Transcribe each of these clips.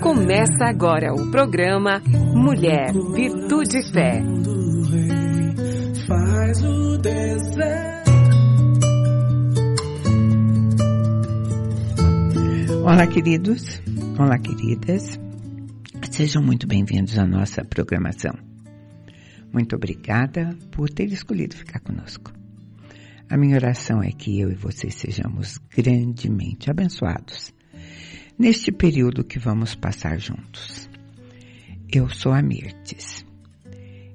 Começa agora o programa Mulher, Virtude e Fé. Faz o Olá, queridos. Olá, queridas. Sejam muito bem-vindos à nossa programação. Muito obrigada por ter escolhido ficar conosco. A minha oração é que eu e vocês sejamos grandemente abençoados neste período que vamos passar juntos. Eu sou a Mirtes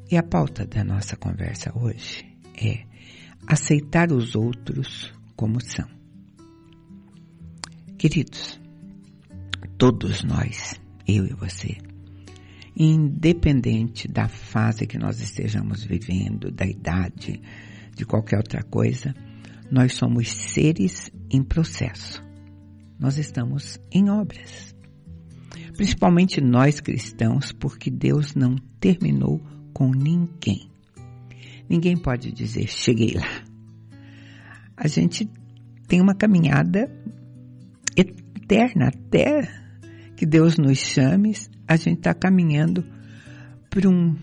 e a pauta da nossa conversa hoje é aceitar os outros como são. Queridos, todos nós, eu e você, independente da fase que nós estejamos vivendo, da idade, de qualquer outra coisa, nós somos seres em processo. Nós estamos em obras. Principalmente nós cristãos, porque Deus não terminou com ninguém. Ninguém pode dizer, cheguei lá. A gente tem uma caminhada eterna até que Deus nos chame, a gente está caminhando para um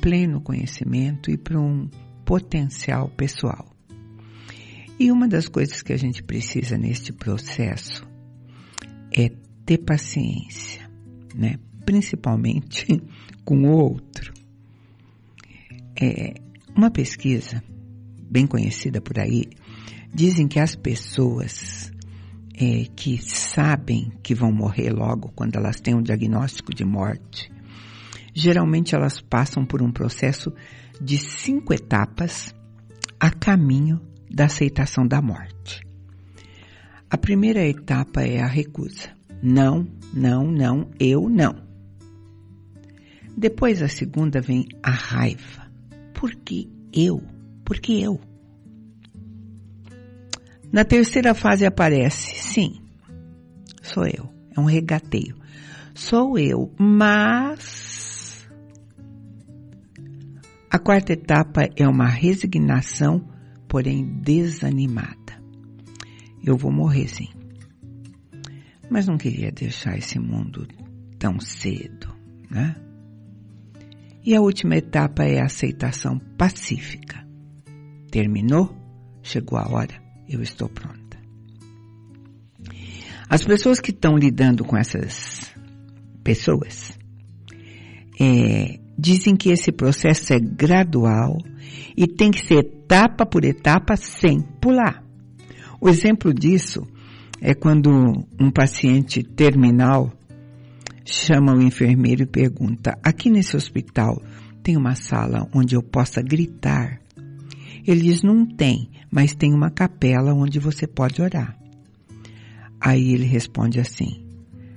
pleno conhecimento e para um potencial pessoal. E uma das coisas que a gente precisa neste processo é ter paciência, né? Principalmente com o outro. É, uma pesquisa bem conhecida por aí dizem que as pessoas é, que sabem que vão morrer logo quando elas têm um diagnóstico de morte, geralmente elas passam por um processo de cinco etapas a caminho da aceitação da morte. A primeira etapa é a recusa. Não, não, não, eu não. Depois a segunda vem a raiva. Por que eu? Por que eu? Na terceira fase aparece, sim, sou eu. É um regateio. Sou eu, mas. A quarta etapa é uma resignação, porém desanimada. Eu vou morrer, sim. Mas não queria deixar esse mundo tão cedo, né? E a última etapa é a aceitação pacífica. Terminou? Chegou a hora eu estou pronta. As pessoas que estão lidando com essas pessoas é, dizem que esse processo é gradual e tem que ser etapa por etapa sem pular. O exemplo disso é quando um paciente terminal chama o enfermeiro e pergunta: aqui nesse hospital tem uma sala onde eu possa gritar? Ele diz: não tem, mas tem uma capela onde você pode orar. Aí ele responde assim: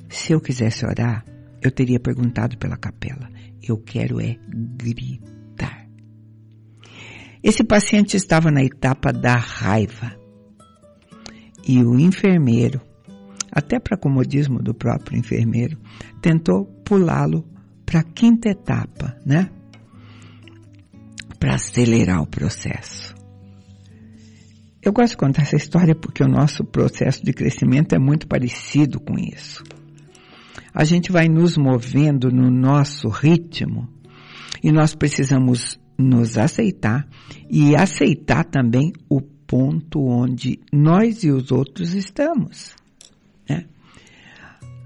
Se eu quisesse orar, eu teria perguntado pela capela. Eu quero é gritar. Esse paciente estava na etapa da raiva. E o enfermeiro, até para comodismo do próprio enfermeiro, tentou pulá-lo para a quinta etapa, né? Para acelerar o processo. Eu gosto de contar essa história porque o nosso processo de crescimento é muito parecido com isso. A gente vai nos movendo no nosso ritmo e nós precisamos nos aceitar e aceitar também o ponto onde nós e os outros estamos. Né?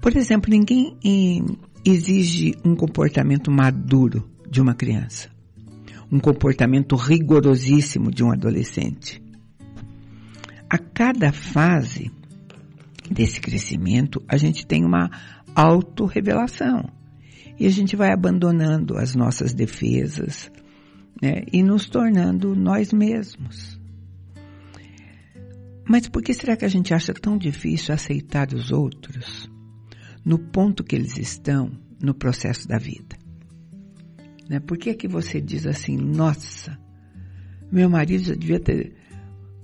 Por exemplo, ninguém exige um comportamento maduro de uma criança, um comportamento rigorosíssimo de um adolescente a cada fase desse crescimento, a gente tem uma autorrevelação. E a gente vai abandonando as nossas defesas né, e nos tornando nós mesmos. Mas por que será que a gente acha tão difícil aceitar os outros no ponto que eles estão no processo da vida? Né? Por que é que você diz assim, nossa, meu marido já devia ter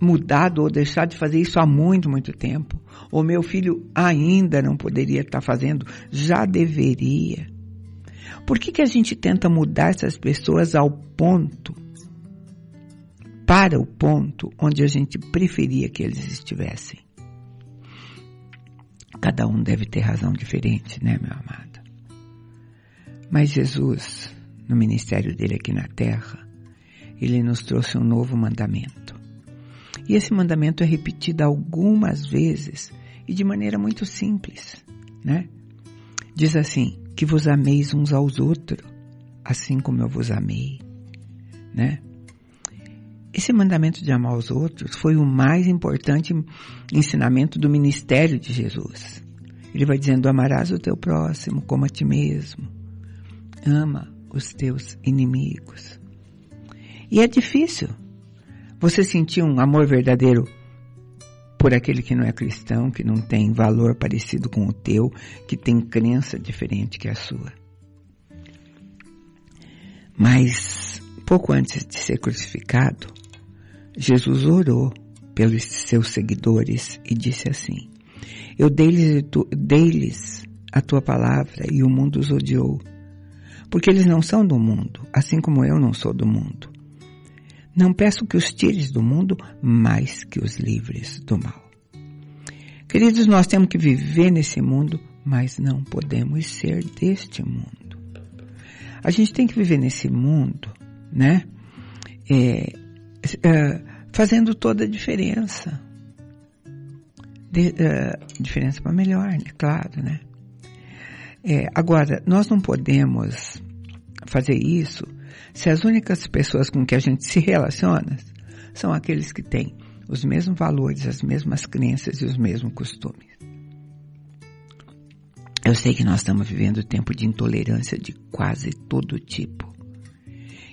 mudado ou deixado de fazer isso há muito, muito tempo. O meu filho ainda não poderia estar fazendo, já deveria. Por que, que a gente tenta mudar essas pessoas ao ponto, para o ponto onde a gente preferia que eles estivessem? Cada um deve ter razão diferente, né, meu amado? Mas Jesus, no ministério dele aqui na terra, ele nos trouxe um novo mandamento. E esse mandamento é repetido algumas vezes e de maneira muito simples, né? Diz assim: que vos ameis uns aos outros, assim como eu vos amei, né? Esse mandamento de amar os outros foi o mais importante ensinamento do ministério de Jesus. Ele vai dizendo: amarás o teu próximo como a ti mesmo. Ama os teus inimigos. E é difícil você sentir um amor verdadeiro por aquele que não é cristão, que não tem valor parecido com o teu, que tem crença diferente que a sua. Mas, pouco antes de ser crucificado, Jesus orou pelos seus seguidores e disse assim: Eu dei-lhes dei a tua palavra e o mundo os odiou, porque eles não são do mundo, assim como eu não sou do mundo. Não peço que os tires do mundo, mas que os livres do mal. Queridos, nós temos que viver nesse mundo, mas não podemos ser deste mundo. A gente tem que viver nesse mundo, né? É, é, fazendo toda a diferença. De, uh, diferença para melhor, né? Claro, né? É, agora, nós não podemos fazer isso se as únicas pessoas com que a gente se relaciona são aqueles que têm os mesmos valores, as mesmas crenças e os mesmos costumes. Eu sei que nós estamos vivendo tempo de intolerância de quase todo tipo.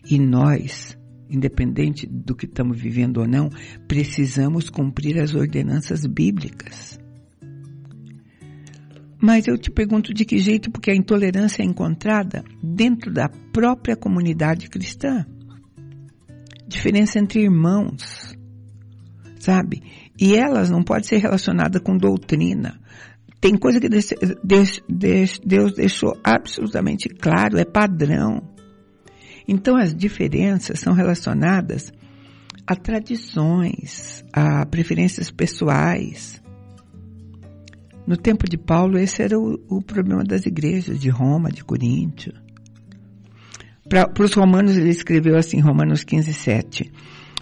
E nós, independente do que estamos vivendo ou não, precisamos cumprir as ordenanças bíblicas. Mas eu te pergunto de que jeito, porque a intolerância é encontrada dentro da própria comunidade cristã. Diferença entre irmãos, sabe? E elas não podem ser relacionadas com doutrina. Tem coisa que Deus deixou absolutamente claro, é padrão. Então as diferenças são relacionadas a tradições, a preferências pessoais, no tempo de Paulo, esse era o, o problema das igrejas de Roma, de Coríntio. Para os romanos, ele escreveu assim, Romanos 15, 7.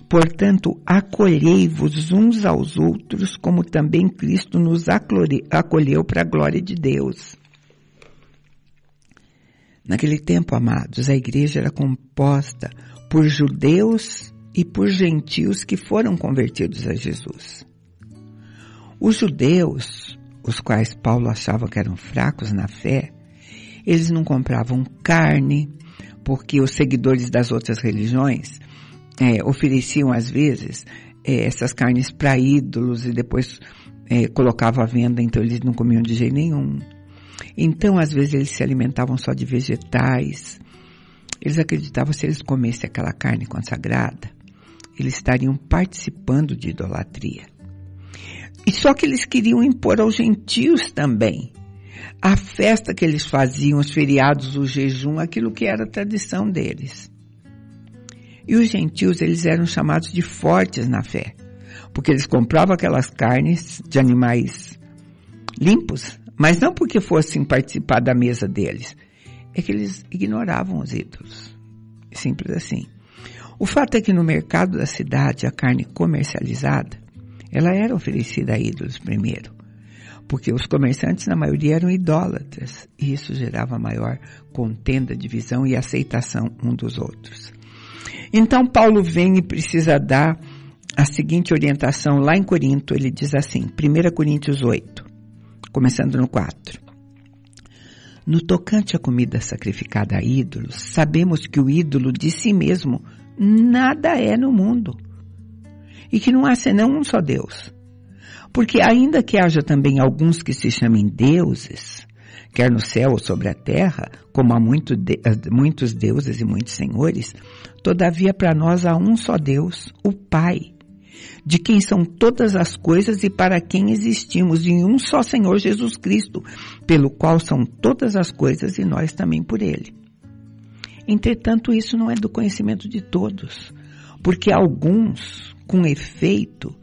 Portanto, acolhei-vos uns aos outros, como também Cristo nos acolheu para a glória de Deus. Naquele tempo, amados, a igreja era composta por judeus e por gentios que foram convertidos a Jesus. Os judeus os quais Paulo achava que eram fracos na fé, eles não compravam carne, porque os seguidores das outras religiões é, ofereciam às vezes é, essas carnes para ídolos e depois é, colocavam à venda, então eles não comiam de jeito nenhum. Então, às vezes, eles se alimentavam só de vegetais. Eles acreditavam que se eles comessem aquela carne consagrada, eles estariam participando de idolatria. E só que eles queriam impor aos gentios também a festa que eles faziam, os feriados, o jejum, aquilo que era a tradição deles. E os gentios, eles eram chamados de fortes na fé, porque eles compravam aquelas carnes de animais limpos, mas não porque fossem participar da mesa deles, é que eles ignoravam os ídolos. Simples assim. O fato é que no mercado da cidade, a carne comercializada, ela era oferecida a ídolos primeiro, porque os comerciantes na maioria eram idólatras, e isso gerava maior contenda, divisão e aceitação um dos outros. Então Paulo vem e precisa dar a seguinte orientação lá em Corinto, ele diz assim, 1 Coríntios 8, começando no 4. No tocante à comida sacrificada a ídolos, sabemos que o ídolo de si mesmo nada é no mundo e que não há senão um só Deus. Porque ainda que haja também alguns que se chamem deuses, quer no céu ou sobre a terra, como há muito de, muitos deuses e muitos senhores, todavia para nós há um só Deus, o Pai, de quem são todas as coisas e para quem existimos, e um só Senhor Jesus Cristo, pelo qual são todas as coisas e nós também por Ele. Entretanto, isso não é do conhecimento de todos, porque alguns, com efeito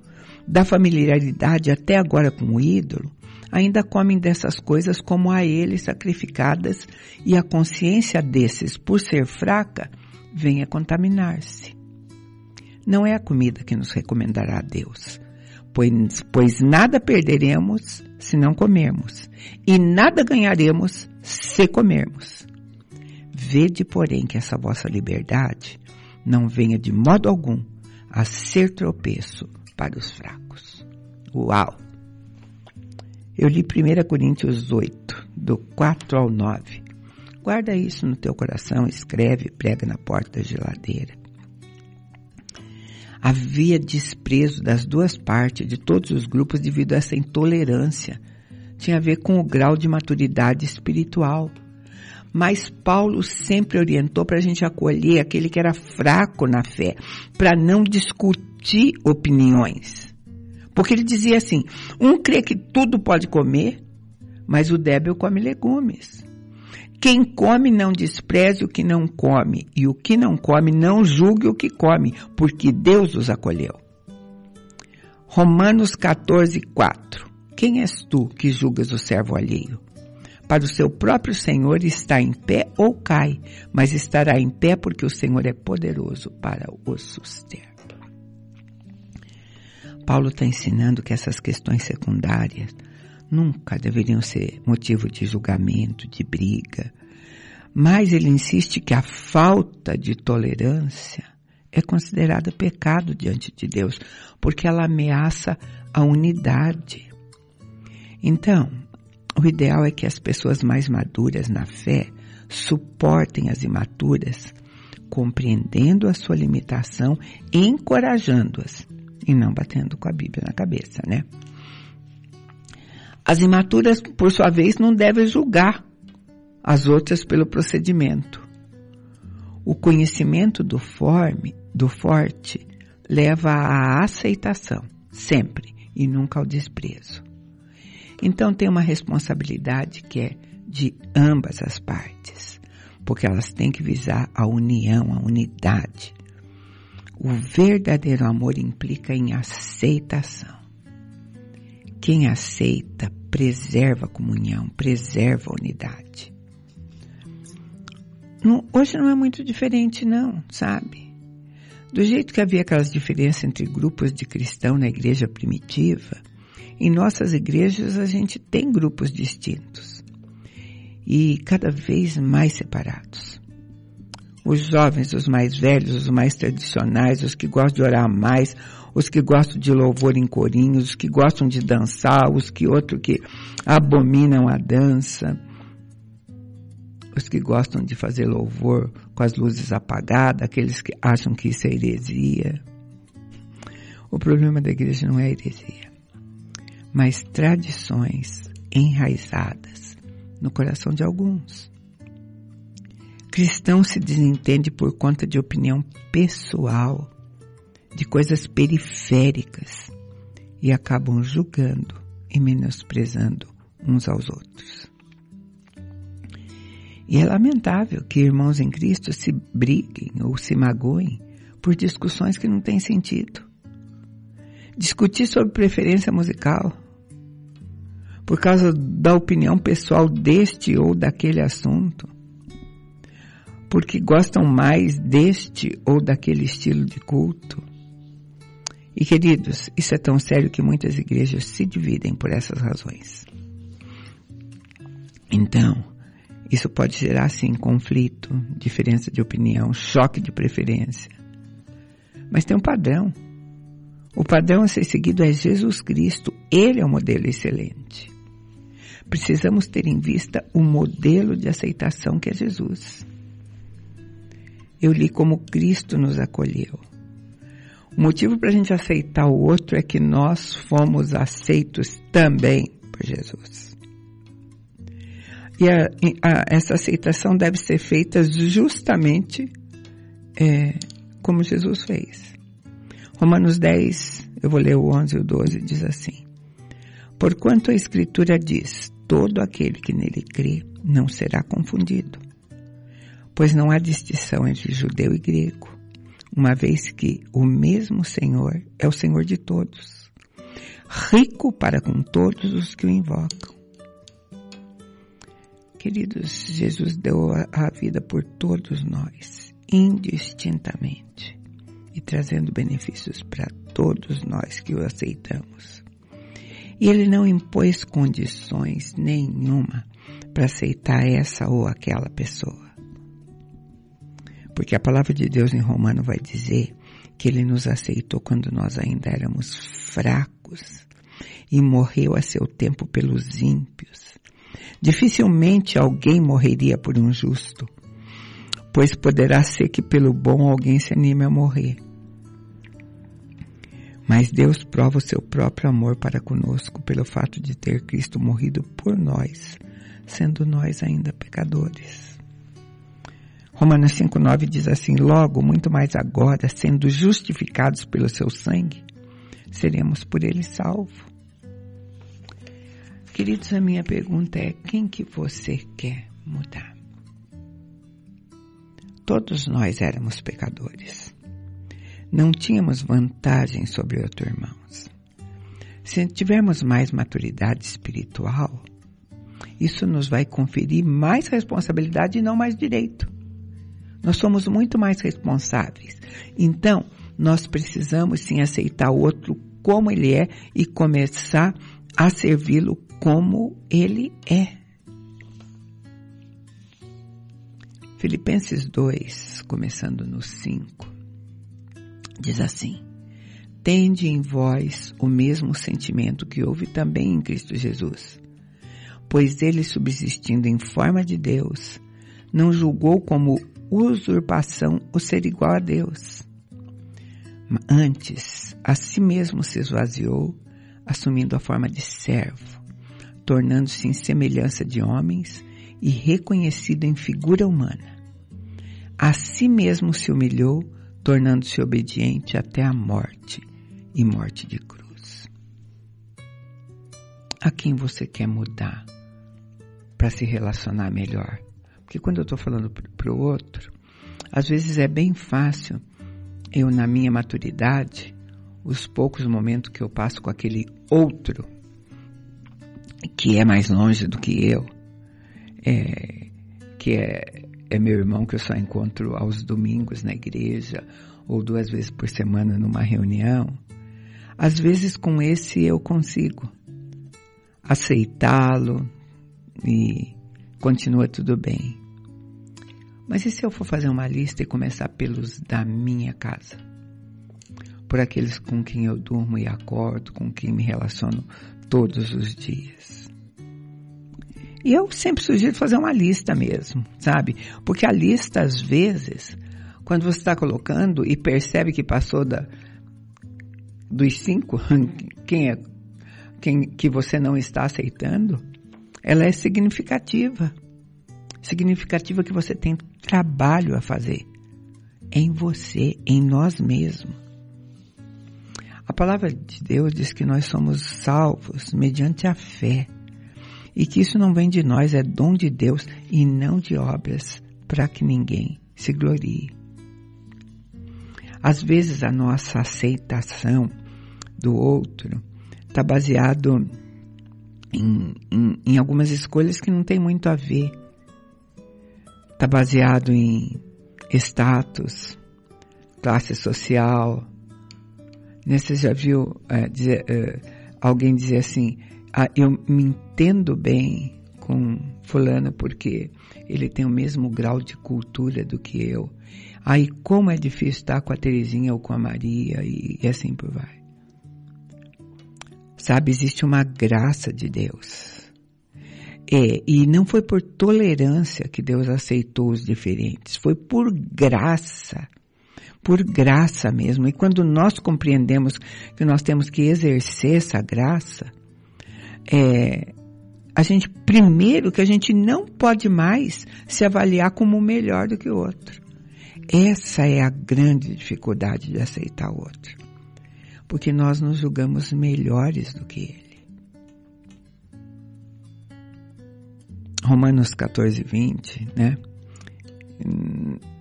da familiaridade até agora com o ídolo, ainda comem dessas coisas como a eles sacrificadas e a consciência desses, por ser fraca, vem a contaminar-se. Não é a comida que nos recomendará a Deus, pois, pois nada perderemos se não comermos, e nada ganharemos se comermos. Vede, porém, que essa vossa liberdade não venha de modo algum a ser tropeço para os fracos. Uau! Eu li 1 Coríntios 8, do 4 ao 9. Guarda isso no teu coração, escreve, prega na porta da geladeira. Havia desprezo das duas partes, de todos os grupos, devido a essa intolerância. Tinha a ver com o grau de maturidade espiritual. Mas Paulo sempre orientou para a gente acolher aquele que era fraco na fé, para não discutir opiniões. Porque ele dizia assim: um crê que tudo pode comer, mas o débil come legumes. Quem come não despreze o que não come, e o que não come não julgue o que come, porque Deus os acolheu. Romanos 14, 4. Quem és tu que julgas o servo alheio? Para o seu próprio Senhor está em pé ou cai, mas estará em pé porque o Senhor é poderoso para o suster. Paulo está ensinando que essas questões secundárias nunca deveriam ser motivo de julgamento, de briga. Mas ele insiste que a falta de tolerância é considerada pecado diante de Deus, porque ela ameaça a unidade. Então, o ideal é que as pessoas mais maduras na fé suportem as imaturas, compreendendo a sua limitação e encorajando-as, e não batendo com a Bíblia na cabeça, né? As imaturas, por sua vez, não devem julgar as outras pelo procedimento. O conhecimento do forme, do forte, leva à aceitação, sempre, e nunca ao desprezo. Então tem uma responsabilidade que é de ambas as partes, porque elas têm que visar a união, a unidade. O verdadeiro amor implica em aceitação. Quem aceita preserva a comunhão, preserva a unidade. No, hoje não é muito diferente, não, sabe? Do jeito que havia aquelas diferenças entre grupos de cristão na igreja primitiva, em nossas igrejas a gente tem grupos distintos e cada vez mais separados. Os jovens, os mais velhos, os mais tradicionais, os que gostam de orar mais, os que gostam de louvor em corinhos, os que gostam de dançar, os que outro que abominam a dança, os que gostam de fazer louvor com as luzes apagadas, aqueles que acham que isso é heresia. O problema da igreja não é heresia, mas tradições enraizadas no coração de alguns. Cristão se desentende por conta de opinião pessoal de coisas periféricas e acabam julgando e menosprezando uns aos outros. E é lamentável que irmãos em Cristo se briguem ou se magoem por discussões que não têm sentido. Discutir sobre preferência musical, por causa da opinião pessoal deste ou daquele assunto, porque gostam mais deste ou daquele estilo de culto, e queridos, isso é tão sério que muitas igrejas se dividem por essas razões. Então, isso pode gerar sim conflito, diferença de opinião, choque de preferência. Mas tem um padrão. O padrão a ser seguido é Jesus Cristo. Ele é o modelo excelente. Precisamos ter em vista o modelo de aceitação que é Jesus. Eu li como Cristo nos acolheu. O motivo para a gente aceitar o outro é que nós fomos aceitos também por Jesus. E a, a, essa aceitação deve ser feita justamente é, como Jesus fez. Romanos 10, eu vou ler o 11 e o 12, diz assim: Porquanto a Escritura diz: todo aquele que nele crê não será confundido, pois não há distinção entre judeu e grego uma vez que o mesmo Senhor é o Senhor de todos, rico para com todos os que o invocam. Queridos, Jesus deu a vida por todos nós, indistintamente, e trazendo benefícios para todos nós que o aceitamos. E ele não impôs condições nenhuma para aceitar essa ou aquela pessoa. Porque a palavra de Deus em Romano vai dizer que ele nos aceitou quando nós ainda éramos fracos e morreu a seu tempo pelos ímpios. Dificilmente alguém morreria por um justo, pois poderá ser que pelo bom alguém se anime a morrer. Mas Deus prova o seu próprio amor para conosco pelo fato de ter Cristo morrido por nós, sendo nós ainda pecadores. Romanos 5,9 diz assim: Logo, muito mais agora, sendo justificados pelo seu sangue, seremos por ele salvos. Queridos, a minha pergunta é: quem que você quer mudar? Todos nós éramos pecadores. Não tínhamos vantagem sobre outros irmãos. Se tivermos mais maturidade espiritual, isso nos vai conferir mais responsabilidade e não mais direito. Nós somos muito mais responsáveis. Então, nós precisamos sim aceitar o outro como ele é e começar a servi-lo como ele é. Filipenses 2, começando no 5, diz assim: Tende em vós o mesmo sentimento que houve também em Cristo Jesus, pois ele, subsistindo em forma de Deus, não julgou como usurpação o ser igual a Deus. Antes, a si mesmo se esvaziou, assumindo a forma de servo, tornando-se em semelhança de homens e reconhecido em figura humana. A si mesmo se humilhou, tornando-se obediente até a morte e morte de cruz. A quem você quer mudar para se relacionar melhor? Porque quando eu estou falando para o outro, às vezes é bem fácil eu, na minha maturidade, os poucos momentos que eu passo com aquele outro que é mais longe do que eu, é, que é, é meu irmão que eu só encontro aos domingos na igreja ou duas vezes por semana numa reunião, às vezes com esse eu consigo aceitá-lo e continua tudo bem. Mas e se eu for fazer uma lista e começar pelos da minha casa? Por aqueles com quem eu durmo e acordo, com quem me relaciono todos os dias. E eu sempre sugiro fazer uma lista mesmo, sabe? Porque a lista, às vezes, quando você está colocando e percebe que passou da, dos cinco, quem é quem que você não está aceitando, ela é significativa. Significativa que você tem trabalho a fazer em você, em nós mesmos. A palavra de Deus diz que nós somos salvos mediante a fé e que isso não vem de nós, é dom de Deus e não de obras para que ninguém se glorie. Às vezes a nossa aceitação do outro está baseado em, em, em algumas escolhas que não tem muito a ver está baseado em status, classe social. Né, você já viu é, dizer, é, alguém dizer assim, ah, eu me entendo bem com fulano porque ele tem o mesmo grau de cultura do que eu. Aí como é difícil estar com a Terezinha ou com a Maria e, e assim por vai. Sabe, existe uma graça de Deus é, e não foi por tolerância que Deus aceitou os diferentes, foi por graça. Por graça mesmo. E quando nós compreendemos que nós temos que exercer essa graça, é, a gente, primeiro, que a gente não pode mais se avaliar como melhor do que o outro. Essa é a grande dificuldade de aceitar o outro. Porque nós nos julgamos melhores do que ele. Romanos 14, 20, né?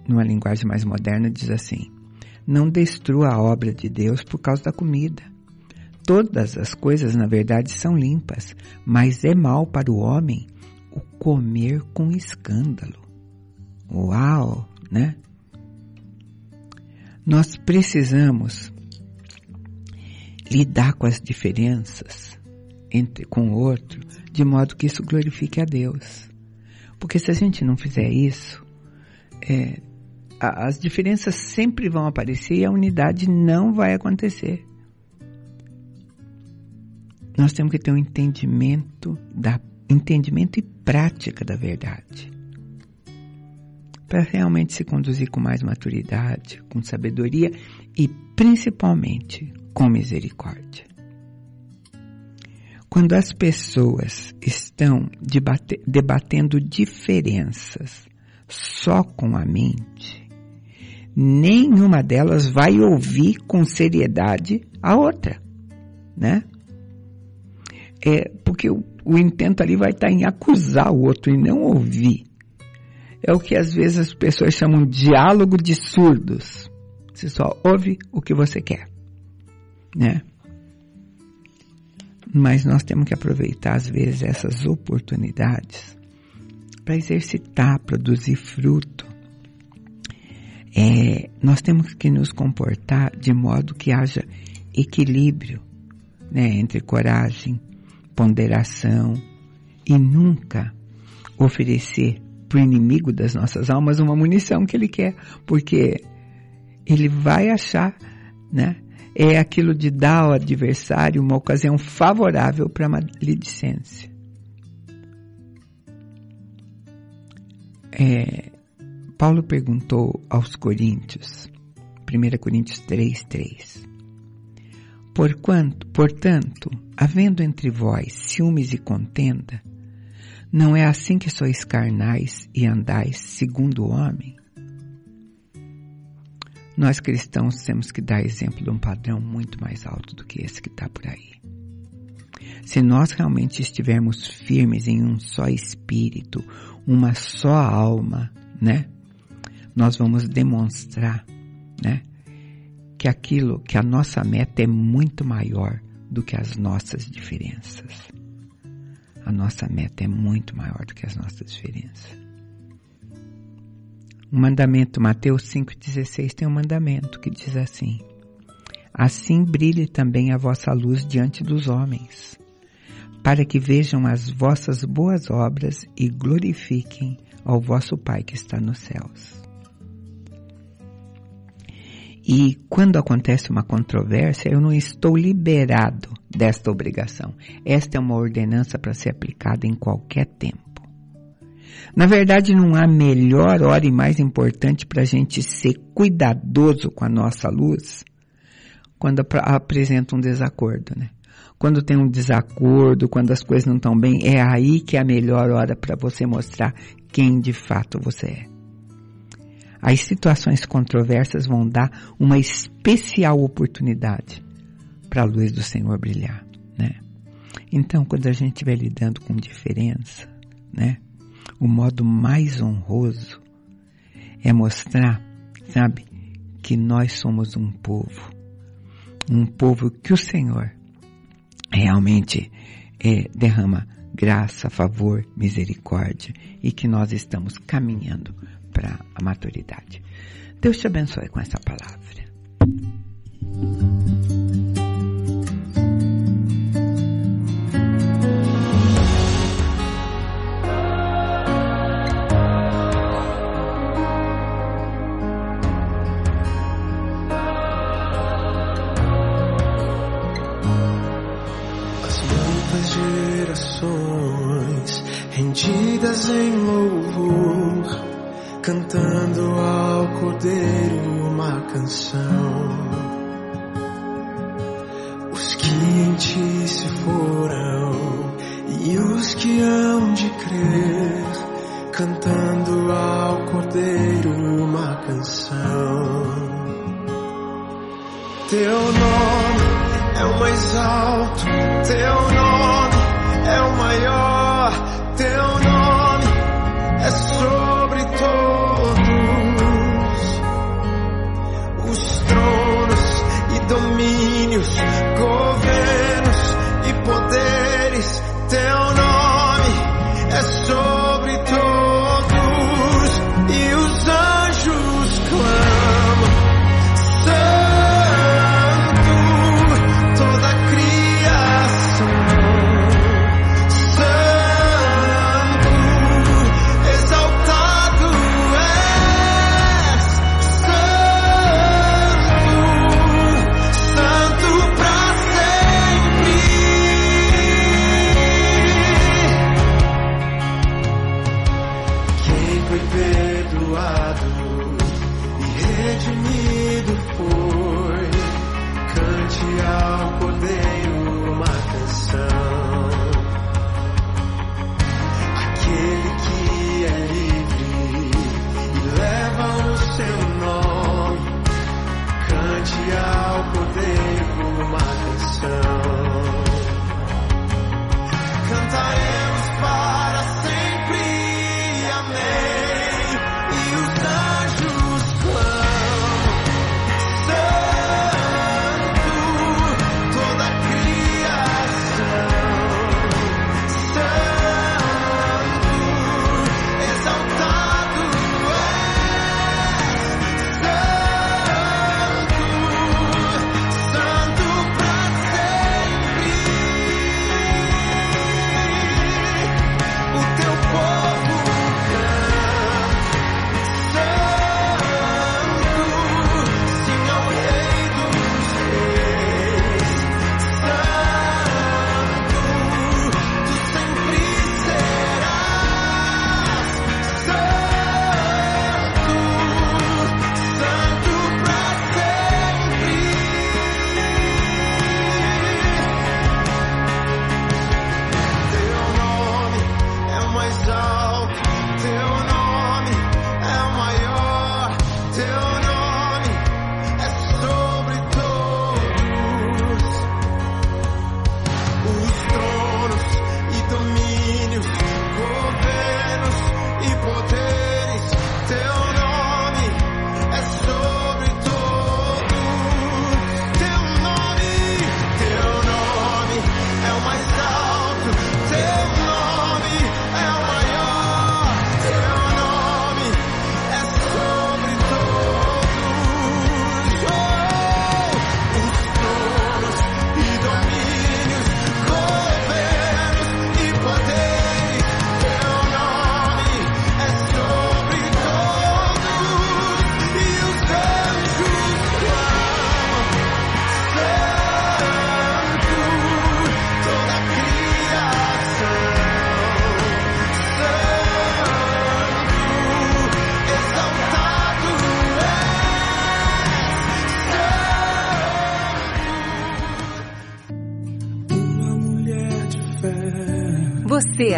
Numa linguagem mais moderna, diz assim: Não destrua a obra de Deus por causa da comida. todas as coisas, na verdade, são limpas, mas é mal para o homem o comer com escândalo. Uau, né? Nós precisamos lidar com as diferenças entre com o outro, de modo que isso glorifique a Deus. Porque se a gente não fizer isso, é, a, as diferenças sempre vão aparecer e a unidade não vai acontecer. Nós temos que ter um entendimento da entendimento e prática da verdade. Para realmente se conduzir com mais maturidade, com sabedoria e principalmente com misericórdia. Quando as pessoas estão debatendo diferenças só com a mente, nenhuma delas vai ouvir com seriedade a outra, né? É porque o, o intento ali vai estar em acusar o outro e não ouvir. É o que às vezes as pessoas chamam de diálogo de surdos. Você só ouve o que você quer, né? Mas nós temos que aproveitar às vezes essas oportunidades para exercitar, produzir fruto. É, nós temos que nos comportar de modo que haja equilíbrio né, entre coragem, ponderação e nunca oferecer para o inimigo das nossas almas uma munição que ele quer, porque ele vai achar, né? É aquilo de dar ao adversário uma ocasião favorável para a maledicência. É, Paulo perguntou aos Coríntios, 1 Coríntios 3, 3. Porquanto, portanto, havendo entre vós ciúmes e contenda, não é assim que sois carnais e andais segundo o homem? Nós cristãos temos que dar exemplo de um padrão muito mais alto do que esse que está por aí. Se nós realmente estivermos firmes em um só espírito, uma só alma, né? Nós vamos demonstrar, né? Que aquilo, que a nossa meta é muito maior do que as nossas diferenças. A nossa meta é muito maior do que as nossas diferenças. O mandamento, Mateus 5,16 tem um mandamento que diz assim: Assim brilhe também a vossa luz diante dos homens, para que vejam as vossas boas obras e glorifiquem ao vosso Pai que está nos céus. E quando acontece uma controvérsia, eu não estou liberado desta obrigação. Esta é uma ordenança para ser aplicada em qualquer tempo. Na verdade, não há melhor hora e mais importante para a gente ser cuidadoso com a nossa luz quando apresenta um desacordo, né? Quando tem um desacordo, quando as coisas não estão bem, é aí que é a melhor hora para você mostrar quem de fato você é. As situações controversas vão dar uma especial oportunidade para a luz do Senhor brilhar, né? Então, quando a gente estiver lidando com diferença, né? O modo mais honroso é mostrar, sabe, que nós somos um povo, um povo que o Senhor realmente é, derrama graça, favor, misericórdia e que nós estamos caminhando para a maturidade. Deus te abençoe com essa palavra.